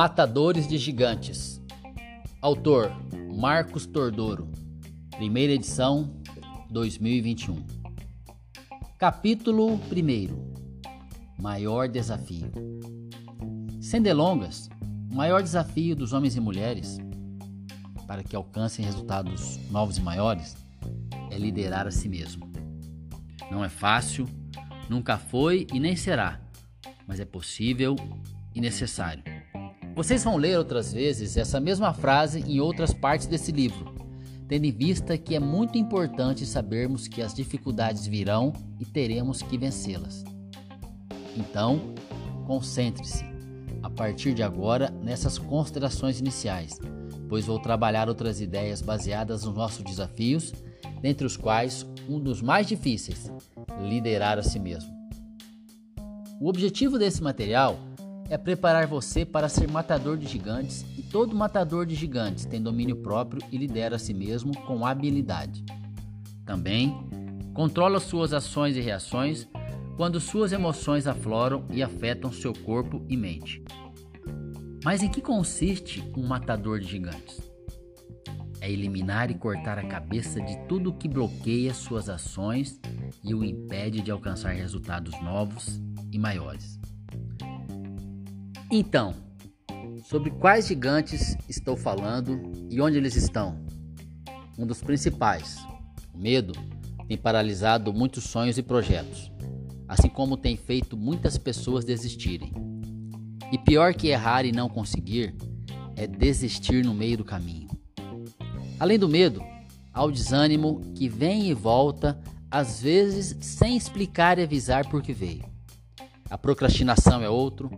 Matadores de Gigantes. Autor Marcos Tordoro. Primeira edição 2021. Capítulo 1. Maior desafio. Sem delongas, o maior desafio dos homens e mulheres para que alcancem resultados novos e maiores é liderar a si mesmo. Não é fácil, nunca foi e nem será, mas é possível e necessário. Vocês vão ler outras vezes essa mesma frase em outras partes desse livro, tendo em vista que é muito importante sabermos que as dificuldades virão e teremos que vencê-las. Então, concentre-se, a partir de agora, nessas considerações iniciais, pois vou trabalhar outras ideias baseadas nos nossos desafios, dentre os quais um dos mais difíceis: liderar a si mesmo. O objetivo desse material é preparar você para ser matador de gigantes e todo matador de gigantes tem domínio próprio e lidera a si mesmo com habilidade. Também controla suas ações e reações quando suas emoções afloram e afetam seu corpo e mente. Mas em que consiste um matador de gigantes? É eliminar e cortar a cabeça de tudo que bloqueia suas ações e o impede de alcançar resultados novos e maiores. Então, sobre quais gigantes estou falando e onde eles estão? Um dos principais, o medo, tem paralisado muitos sonhos e projetos, assim como tem feito muitas pessoas desistirem. E pior que errar e não conseguir é desistir no meio do caminho. Além do medo, há o desânimo que vem e volta, às vezes sem explicar e avisar por que veio. A procrastinação é outro,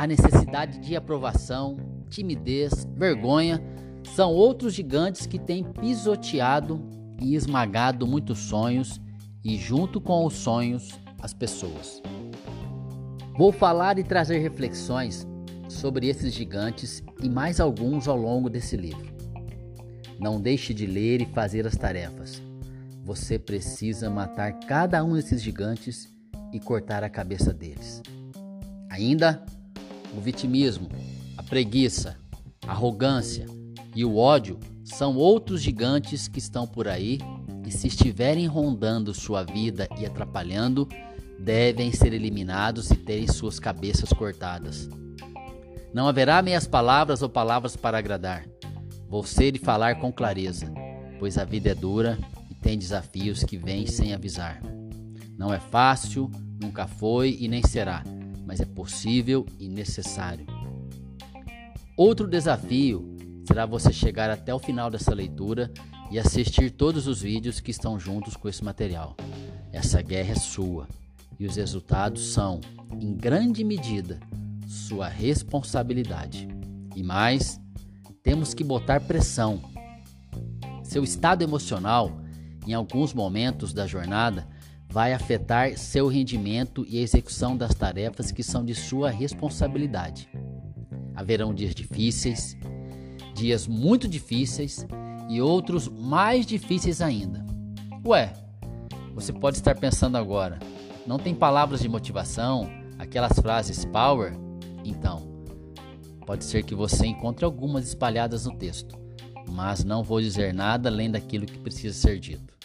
a necessidade de aprovação, timidez, vergonha são outros gigantes que têm pisoteado e esmagado muitos sonhos e, junto com os sonhos, as pessoas. Vou falar e trazer reflexões sobre esses gigantes e mais alguns ao longo desse livro. Não deixe de ler e fazer as tarefas. Você precisa matar cada um desses gigantes e cortar a cabeça deles. Ainda o vitimismo, a preguiça, a arrogância e o ódio são outros gigantes que estão por aí e, se estiverem rondando sua vida e atrapalhando, devem ser eliminados e terem suas cabeças cortadas. Não haverá meias palavras ou palavras para agradar. Vou ser e falar com clareza, pois a vida é dura e tem desafios que vêm sem avisar. Não é fácil, nunca foi e nem será mas é possível e necessário. Outro desafio será você chegar até o final dessa leitura e assistir todos os vídeos que estão juntos com esse material. Essa guerra é sua e os resultados são, em grande medida, sua responsabilidade. E mais, temos que botar pressão. Seu estado emocional, em alguns momentos da jornada, vai afetar seu rendimento e a execução das tarefas que são de sua responsabilidade. Haverão dias difíceis, dias muito difíceis e outros mais difíceis ainda. Ué, você pode estar pensando agora, não tem palavras de motivação, aquelas frases power? Então, pode ser que você encontre algumas espalhadas no texto, mas não vou dizer nada além daquilo que precisa ser dito.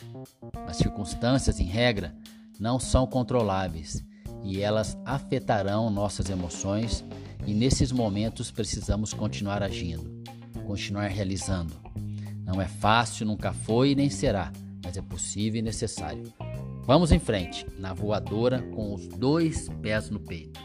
As circunstâncias, em regra, não são controláveis e elas afetarão nossas emoções, e nesses momentos precisamos continuar agindo, continuar realizando. Não é fácil, nunca foi e nem será, mas é possível e necessário. Vamos em frente, na voadora com os dois pés no peito.